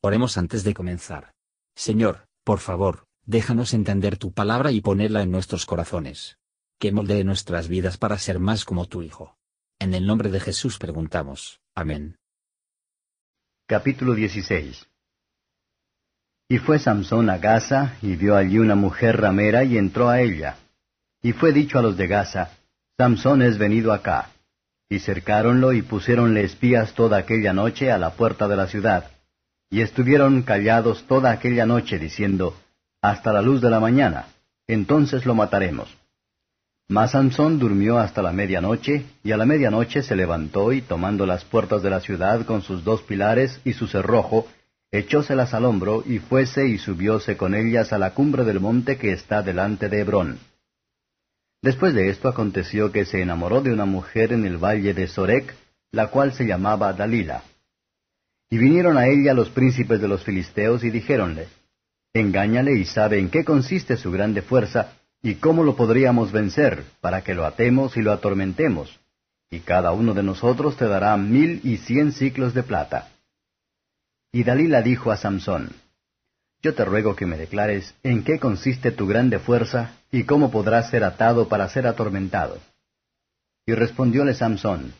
Oremos antes de comenzar. Señor, por favor, déjanos entender tu palabra y ponerla en nuestros corazones. Que moldee nuestras vidas para ser más como tu Hijo. En el nombre de Jesús preguntamos. Amén. Capítulo 16 Y fue Samsón a Gaza, y vio allí una mujer ramera, y entró a ella. Y fue dicho a los de Gaza, Samsón es venido acá. Y cercáronlo y pusiéronle espías toda aquella noche a la puerta de la ciudad y estuvieron callados toda aquella noche, diciendo, Hasta la luz de la mañana, entonces lo mataremos. Mas Sansón durmió hasta la medianoche, y a la medianoche se levantó y tomando las puertas de la ciudad con sus dos pilares y su cerrojo, echóselas al hombro y fuese y subióse con ellas a la cumbre del monte que está delante de Hebrón. Después de esto aconteció que se enamoró de una mujer en el valle de Sorek, la cual se llamaba Dalila. Y vinieron a ella los príncipes de los filisteos y dijéronle, Engáñale y sabe en qué consiste su grande fuerza, y cómo lo podríamos vencer, para que lo atemos y lo atormentemos, y cada uno de nosotros te dará mil y cien ciclos de plata. Y Dalila dijo a Samsón, Yo te ruego que me declares en qué consiste tu grande fuerza, y cómo podrás ser atado para ser atormentado. Y respondióle Samsón,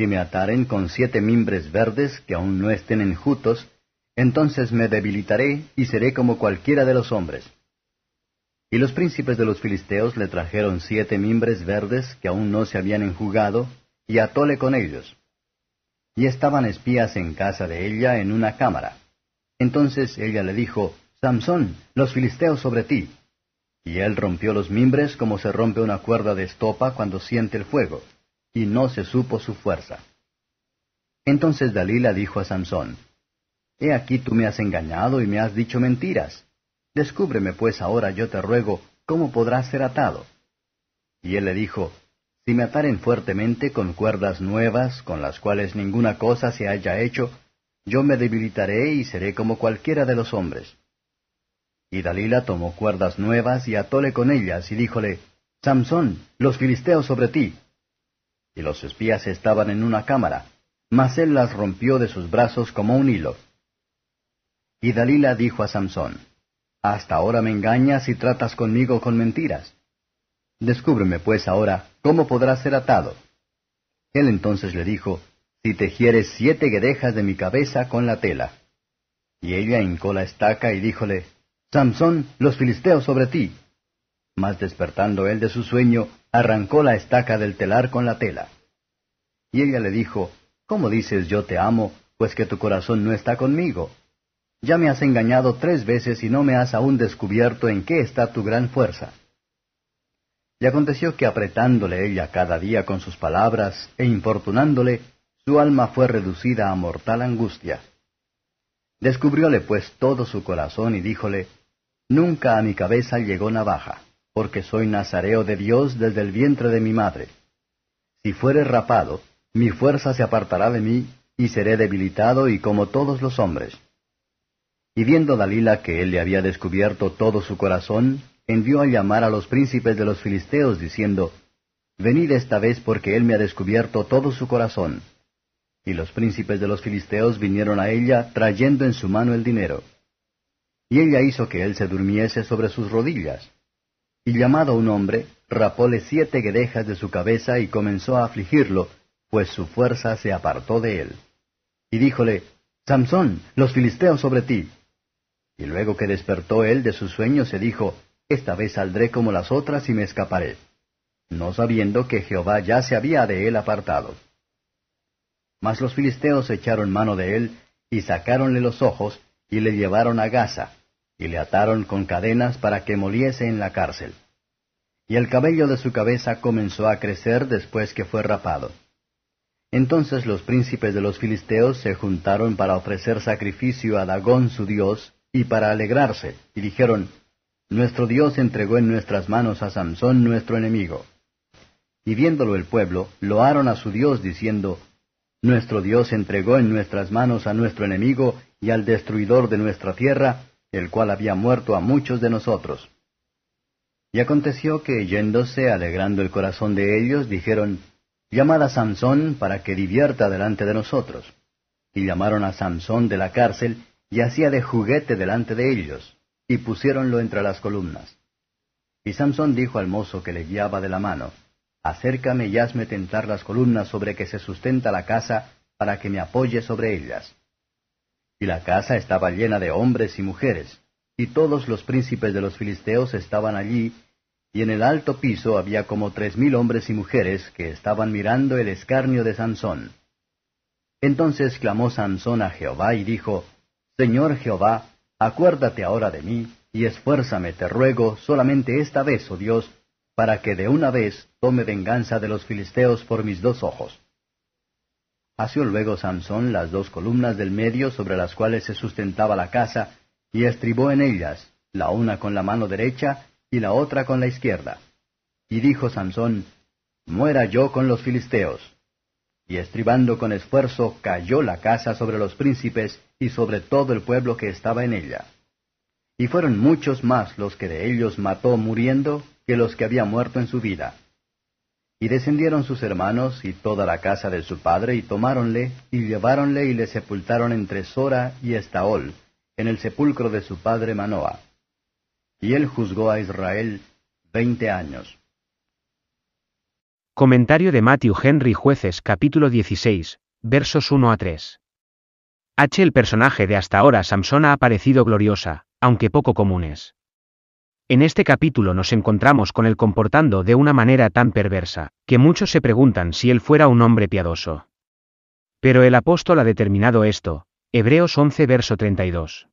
si me ataren con siete mimbres verdes que aún no estén enjutos, entonces me debilitaré y seré como cualquiera de los hombres. Y los príncipes de los filisteos le trajeron siete mimbres verdes que aún no se habían enjugado, y atóle con ellos. Y estaban espías en casa de ella en una cámara. Entonces ella le dijo, Samsón, los filisteos sobre ti. Y él rompió los mimbres como se rompe una cuerda de estopa cuando siente el fuego y no se supo su fuerza. Entonces Dalila dijo a Sansón, He aquí tú me has engañado y me has dicho mentiras. Descúbreme pues ahora, yo te ruego, cómo podrás ser atado. Y él le dijo, Si me ataren fuertemente con cuerdas nuevas, con las cuales ninguna cosa se haya hecho, yo me debilitaré y seré como cualquiera de los hombres. Y Dalila tomó cuerdas nuevas y atóle con ellas, y díjole, Samsón, los filisteos sobre ti y los espías estaban en una cámara, mas él las rompió de sus brazos como un hilo. Y Dalila dijo a Samsón, Hasta ahora me engañas y tratas conmigo con mentiras. Descúbreme pues ahora cómo podrás ser atado. Él entonces le dijo, Si tejieres siete guedejas de mi cabeza con la tela. Y ella hincó la estaca y díjole, Samsón, los filisteos sobre ti. Mas despertando él de su sueño, arrancó la estaca del telar con la tela. Y ella le dijo, ¿Cómo dices yo te amo, pues que tu corazón no está conmigo? Ya me has engañado tres veces y no me has aún descubierto en qué está tu gran fuerza. Y aconteció que apretándole ella cada día con sus palabras e importunándole, su alma fue reducida a mortal angustia. Descubrióle pues todo su corazón y díjole, Nunca a mi cabeza llegó navaja porque soy nazareo de Dios desde el vientre de mi madre. Si fuere rapado, mi fuerza se apartará de mí, y seré debilitado y como todos los hombres. Y viendo Dalila que él le había descubierto todo su corazón, envió a llamar a los príncipes de los filisteos, diciendo, Venid esta vez porque él me ha descubierto todo su corazón. Y los príncipes de los filisteos vinieron a ella trayendo en su mano el dinero. Y ella hizo que él se durmiese sobre sus rodillas y llamado un hombre, rapóle siete guedejas de su cabeza y comenzó a afligirlo, pues su fuerza se apartó de él. Y díjole, Samsón, los filisteos sobre ti. Y luego que despertó él de su sueño, se dijo, Esta vez saldré como las otras y me escaparé, no sabiendo que Jehová ya se había de él apartado. Mas los filisteos echaron mano de él, y sacáronle los ojos, y le llevaron a Gaza, y le ataron con cadenas para que moliese en la cárcel. Y el cabello de su cabeza comenzó a crecer después que fue rapado. Entonces los príncipes de los filisteos se juntaron para ofrecer sacrificio a Dagón su dios, y para alegrarse, y dijeron, Nuestro Dios entregó en nuestras manos a Samsón nuestro enemigo. Y viéndolo el pueblo, loaron a su Dios, diciendo, Nuestro Dios entregó en nuestras manos a nuestro enemigo y al destruidor de nuestra tierra, el cual había muerto a muchos de nosotros. Y aconteció que, yéndose, alegrando el corazón de ellos, dijeron, Llamad a Sansón para que divierta delante de nosotros. Y llamaron a Sansón de la cárcel, y hacía de juguete delante de ellos, y pusiéronlo entre las columnas. Y Samson dijo al mozo que le guiaba de la mano, Acércame y hazme tentar las columnas sobre que se sustenta la casa, para que me apoye sobre ellas. Y la casa estaba llena de hombres y mujeres, y todos los príncipes de los filisteos estaban allí, y en el alto piso había como tres mil hombres y mujeres que estaban mirando el escarnio de Sansón. Entonces clamó Sansón a Jehová y dijo, Señor Jehová, acuérdate ahora de mí, y esfuérzame, te ruego, solamente esta vez, oh Dios, para que de una vez tome venganza de los filisteos por mis dos ojos. Hació luego Sansón las dos columnas del medio sobre las cuales se sustentaba la casa, y estribó en ellas, la una con la mano derecha y la otra con la izquierda. Y dijo Sansón, Muera yo con los filisteos. Y estribando con esfuerzo cayó la casa sobre los príncipes y sobre todo el pueblo que estaba en ella. Y fueron muchos más los que de ellos mató muriendo que los que había muerto en su vida. Y descendieron sus hermanos y toda la casa de su padre y tomáronle y lleváronle y le sepultaron entre Sora y Estaol, en el sepulcro de su padre Manoah y él juzgó a Israel veinte años. Comentario de Matthew Henry Jueces capítulo 16, versos 1 a 3. H. El personaje de hasta ahora Samson ha aparecido gloriosa, aunque poco comunes. En este capítulo nos encontramos con él comportando de una manera tan perversa, que muchos se preguntan si él fuera un hombre piadoso. Pero el apóstol ha determinado esto, Hebreos 11 verso 32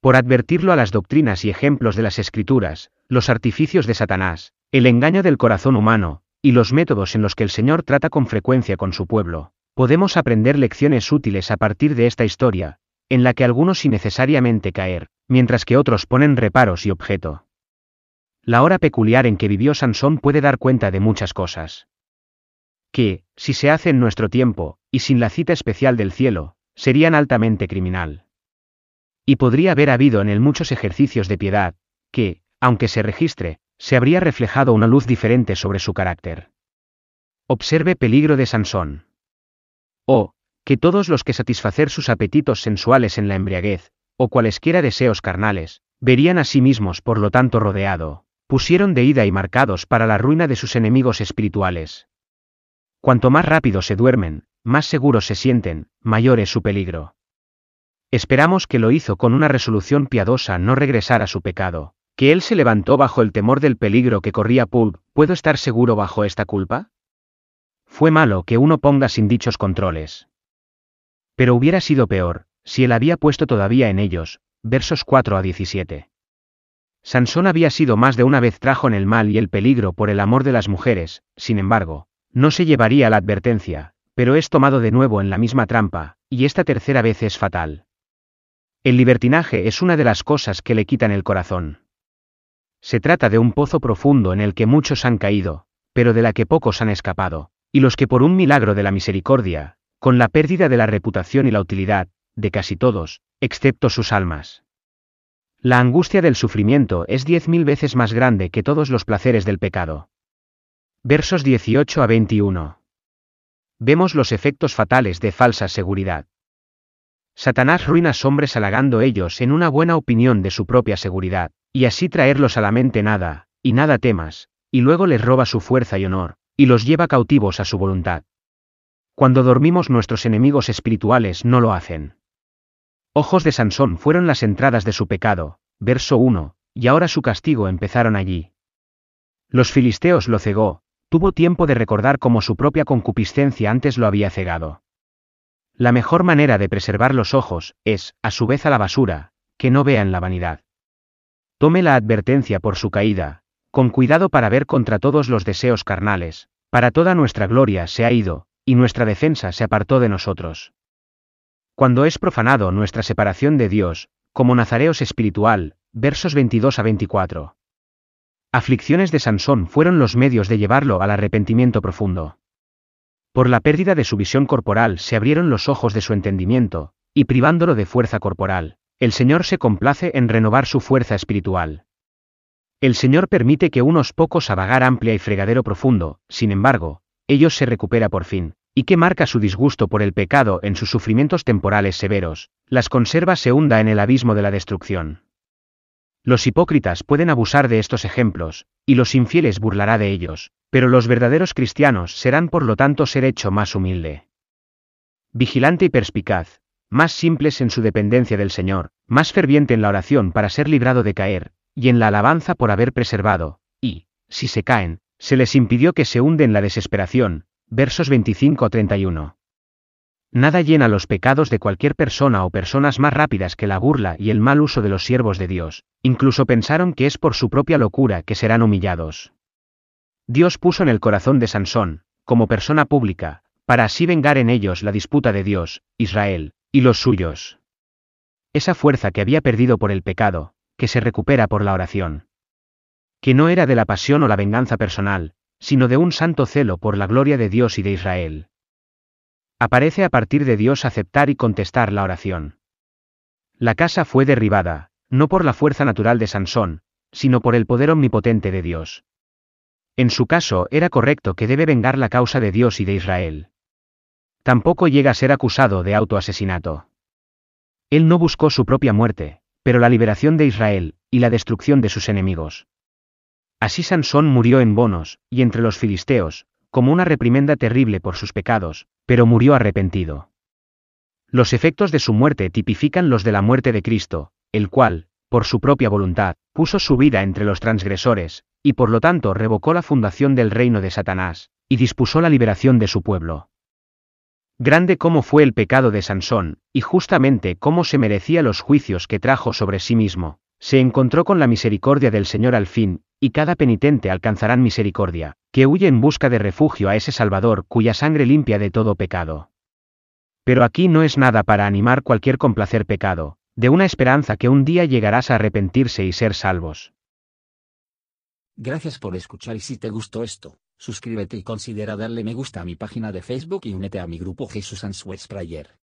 por advertirlo a las doctrinas y ejemplos de las escrituras, los artificios de Satanás, el engaño del corazón humano, y los métodos en los que el Señor trata con frecuencia con su pueblo, podemos aprender lecciones útiles a partir de esta historia, en la que algunos innecesariamente caer, mientras que otros ponen reparos y objeto. La hora peculiar en que vivió Sansón puede dar cuenta de muchas cosas. Que, si se hace en nuestro tiempo, y sin la cita especial del cielo, serían altamente criminal. Y podría haber habido en él muchos ejercicios de piedad, que, aunque se registre, se habría reflejado una luz diferente sobre su carácter. Observe peligro de Sansón. O, que todos los que satisfacer sus apetitos sensuales en la embriaguez, o cualesquiera deseos carnales, verían a sí mismos por lo tanto rodeado, pusieron de ida y marcados para la ruina de sus enemigos espirituales. Cuanto más rápido se duermen, más seguros se sienten, mayor es su peligro. Esperamos que lo hizo con una resolución piadosa no regresar a su pecado, que él se levantó bajo el temor del peligro que corría Pulp, ¿puedo estar seguro bajo esta culpa? Fue malo que uno ponga sin dichos controles. Pero hubiera sido peor, si él había puesto todavía en ellos, versos 4 a 17. Sansón había sido más de una vez trajo en el mal y el peligro por el amor de las mujeres, sin embargo, no se llevaría la advertencia, pero es tomado de nuevo en la misma trampa, y esta tercera vez es fatal. El libertinaje es una de las cosas que le quitan el corazón. Se trata de un pozo profundo en el que muchos han caído, pero de la que pocos han escapado, y los que por un milagro de la misericordia, con la pérdida de la reputación y la utilidad, de casi todos, excepto sus almas. La angustia del sufrimiento es diez mil veces más grande que todos los placeres del pecado. Versos 18 a 21. Vemos los efectos fatales de falsa seguridad. Satanás ruina hombres halagando ellos en una buena opinión de su propia seguridad, y así traerlos a la mente nada, y nada temas, y luego les roba su fuerza y honor, y los lleva cautivos a su voluntad. Cuando dormimos nuestros enemigos espirituales no lo hacen. Ojos de Sansón fueron las entradas de su pecado, verso 1, y ahora su castigo empezaron allí. Los filisteos lo cegó, tuvo tiempo de recordar cómo su propia concupiscencia antes lo había cegado. La mejor manera de preservar los ojos, es, a su vez a la basura, que no vea en la vanidad. Tome la advertencia por su caída, con cuidado para ver contra todos los deseos carnales, para toda nuestra gloria se ha ido, y nuestra defensa se apartó de nosotros. Cuando es profanado nuestra separación de Dios, como nazareos espiritual, versos 22 a 24. Aflicciones de Sansón fueron los medios de llevarlo al arrepentimiento profundo. Por la pérdida de su visión corporal se abrieron los ojos de su entendimiento, y privándolo de fuerza corporal, el Señor se complace en renovar su fuerza espiritual. El Señor permite que unos pocos a vagar amplia y fregadero profundo, sin embargo, ellos se recupera por fin, y que marca su disgusto por el pecado en sus sufrimientos temporales severos, las conserva se hunda en el abismo de la destrucción. Los hipócritas pueden abusar de estos ejemplos, y los infieles burlará de ellos, pero los verdaderos cristianos serán por lo tanto ser hecho más humilde. Vigilante y perspicaz, más simples en su dependencia del Señor, más ferviente en la oración para ser librado de caer, y en la alabanza por haber preservado, y, si se caen, se les impidió que se hunden la desesperación. Versos 25 31. Nada llena los pecados de cualquier persona o personas más rápidas que la burla y el mal uso de los siervos de Dios, incluso pensaron que es por su propia locura que serán humillados. Dios puso en el corazón de Sansón, como persona pública, para así vengar en ellos la disputa de Dios, Israel, y los suyos. Esa fuerza que había perdido por el pecado, que se recupera por la oración. Que no era de la pasión o la venganza personal, sino de un santo celo por la gloria de Dios y de Israel. Aparece a partir de Dios aceptar y contestar la oración. La casa fue derribada, no por la fuerza natural de Sansón, sino por el poder omnipotente de Dios. En su caso era correcto que debe vengar la causa de Dios y de Israel. Tampoco llega a ser acusado de autoasesinato. Él no buscó su propia muerte, pero la liberación de Israel, y la destrucción de sus enemigos. Así Sansón murió en Bonos, y entre los filisteos, como una reprimenda terrible por sus pecados, pero murió arrepentido. Los efectos de su muerte tipifican los de la muerte de Cristo, el cual, por su propia voluntad, puso su vida entre los transgresores, y por lo tanto revocó la fundación del reino de Satanás, y dispuso la liberación de su pueblo. Grande como fue el pecado de Sansón, y justamente cómo se merecía los juicios que trajo sobre sí mismo, se encontró con la misericordia del Señor al fin, y cada penitente alcanzarán misericordia, que huye en busca de refugio a ese Salvador cuya sangre limpia de todo pecado. Pero aquí no es nada para animar cualquier complacer pecado, de una esperanza que un día llegarás a arrepentirse y ser salvos. Gracias por escuchar y si te gustó esto, suscríbete y considera darle me gusta a mi página de Facebook y únete a mi grupo Jesús Answers Prayer.